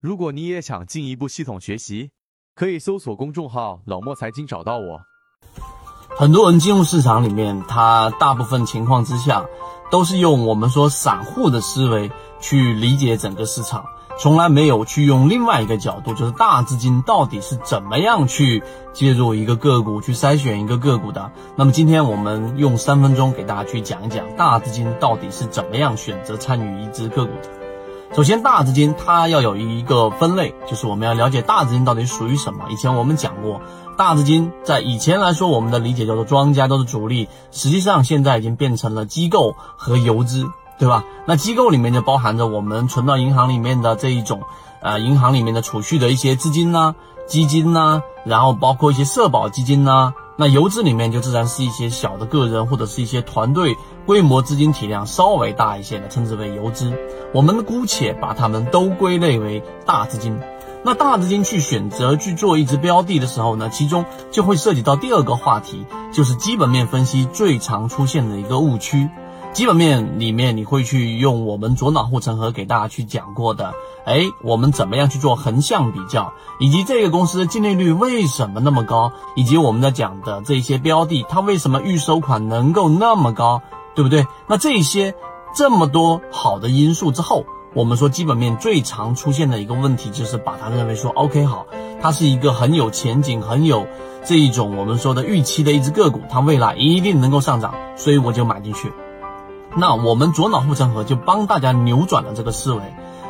如果你也想进一步系统学习，可以搜索公众号“老莫财经”找到我。很多人进入市场里面，他大部分情况之下都是用我们说散户的思维去理解整个市场，从来没有去用另外一个角度，就是大资金到底是怎么样去介入一个个股，去筛选一个个股的。那么今天我们用三分钟给大家去讲一讲大资金到底是怎么样选择参与一只个股的。首先，大资金它要有一个分类，就是我们要了解大资金到底属于什么。以前我们讲过，大资金在以前来说，我们的理解叫做庄家都是主力，实际上现在已经变成了机构和游资，对吧？那机构里面就包含着我们存到银行里面的这一种，呃，银行里面的储蓄的一些资金呐、基金呐，然后包括一些社保基金呐。那游资里面就自然是一些小的个人或者是一些团队，规模资金体量稍微大一些的，称之为游资。我们姑且把它们都归类为大资金。那大资金去选择去做一只标的的时候呢，其中就会涉及到第二个话题，就是基本面分析最常出现的一个误区。基本面里面，你会去用我们左脑护城河给大家去讲过的，哎，我们怎么样去做横向比较，以及这个公司的净利率为什么那么高，以及我们在讲的这些标的，它为什么预收款能够那么高，对不对？那这些这么多好的因素之后，我们说基本面最常出现的一个问题，就是把它认为说，OK，好，它是一个很有前景、很有这一种我们说的预期的一只个股，它未来一定能够上涨，所以我就买进去。那我们左脑护城河就帮大家扭转了这个思维，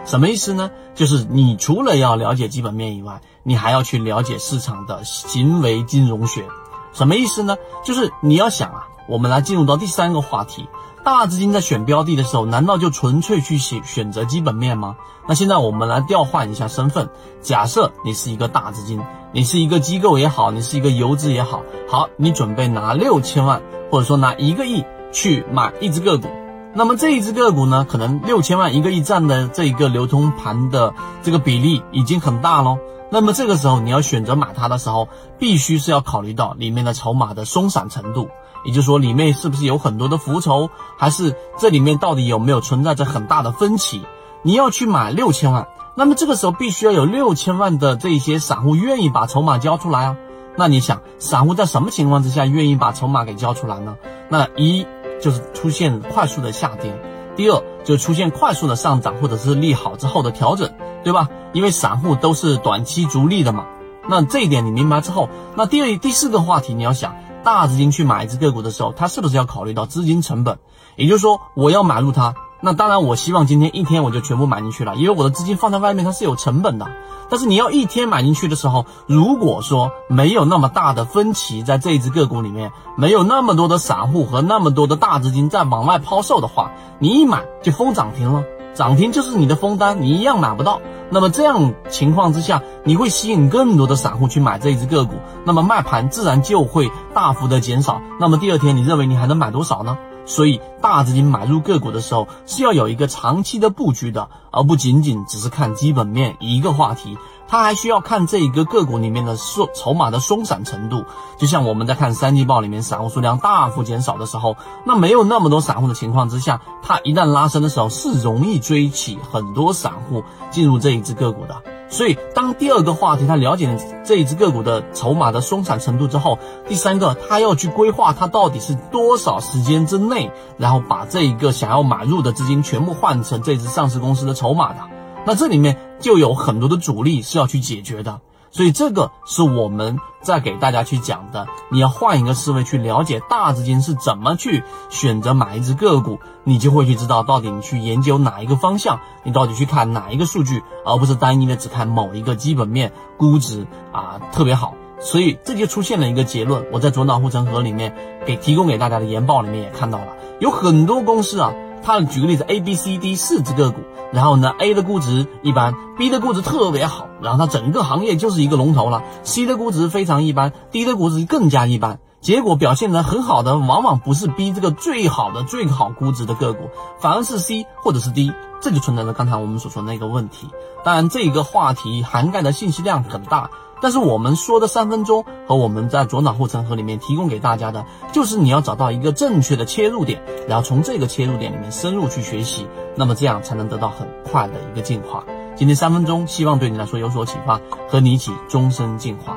什么意思呢？就是你除了要了解基本面以外，你还要去了解市场的行为金融学。什么意思呢？就是你要想啊，我们来进入到第三个话题，大资金在选标的的时候，难道就纯粹去选选择基本面吗？那现在我们来调换一下身份，假设你是一个大资金，你是一个机构也好，你是一个游资也好，好，你准备拿六千万，或者说拿一个亿。去买一只个股，那么这一只个股呢，可能六千万一个亿占的这一个流通盘的这个比例已经很大喽。那么这个时候你要选择买它的时候，必须是要考虑到里面的筹码的松散程度，也就是说里面是不是有很多的浮筹，还是这里面到底有没有存在着很大的分歧？你要去买六千万，那么这个时候必须要有六千万的这些散户愿意把筹码交出来啊。那你想，散户在什么情况之下愿意把筹码给交出来呢？那一。就是出现快速的下跌，第二就出现快速的上涨，或者是利好之后的调整，对吧？因为散户都是短期逐利的嘛。那这一点你明白之后，那第二第四个话题你要想，大资金去买一只个股的时候，它是不是要考虑到资金成本？也就是说，我要买入它。那当然，我希望今天一天我就全部买进去了，因为我的资金放在外面它是有成本的。但是你要一天买进去的时候，如果说没有那么大的分歧在这一只个股里面，没有那么多的散户和那么多的大资金在往外抛售的话，你一买就封涨停了，涨停就是你的封单，你一样买不到。那么这样情况之下，你会吸引更多的散户去买这一只个股，那么卖盘自然就会大幅的减少。那么第二天你认为你还能买多少呢？所以，大资金买入个股的时候是要有一个长期的布局的，而不仅仅只是看基本面一个话题，它还需要看这一个个股里面的松筹码的松散程度。就像我们在看三季报里面散户数量大幅减少的时候，那没有那么多散户的情况之下，它一旦拉升的时候是容易追起很多散户进入这一只个股的。所以，当第二个话题他了解这一只个股的筹码的松散程度之后，第三个他要去规划他到底是多少时间之内，然后把这一个想要买入的资金全部换成这只上市公司的筹码的，那这里面就有很多的阻力是要去解决的。所以这个是我们在给大家去讲的，你要换一个思维去了解大资金是怎么去选择买一只个股，你就会去知道到底你去研究哪一个方向，你到底去看哪一个数据，而不是单一的只看某一个基本面估值啊特别好。所以这就出现了一个结论，我在左脑护城河里面给提供给大家的研报里面也看到了，有很多公司啊。他举个例子，A、B、C、D 四只个股，然后呢，A 的估值一般，B 的估值特别好，然后它整个行业就是一个龙头了。C 的估值非常一般，D 的估值更加一般。结果表现得很好的，往往不是 B 这个最好的、最好估值的个股，反而是 C 或者是 D，这就存在着刚才我们所说的那个问题。当然，这个话题涵盖的信息量很大。但是我们说的三分钟和我们在左脑护城河里面提供给大家的，就是你要找到一个正确的切入点，然后从这个切入点里面深入去学习，那么这样才能得到很快的一个进化。今天三分钟，希望对你来说有所启发，和你一起终身进化。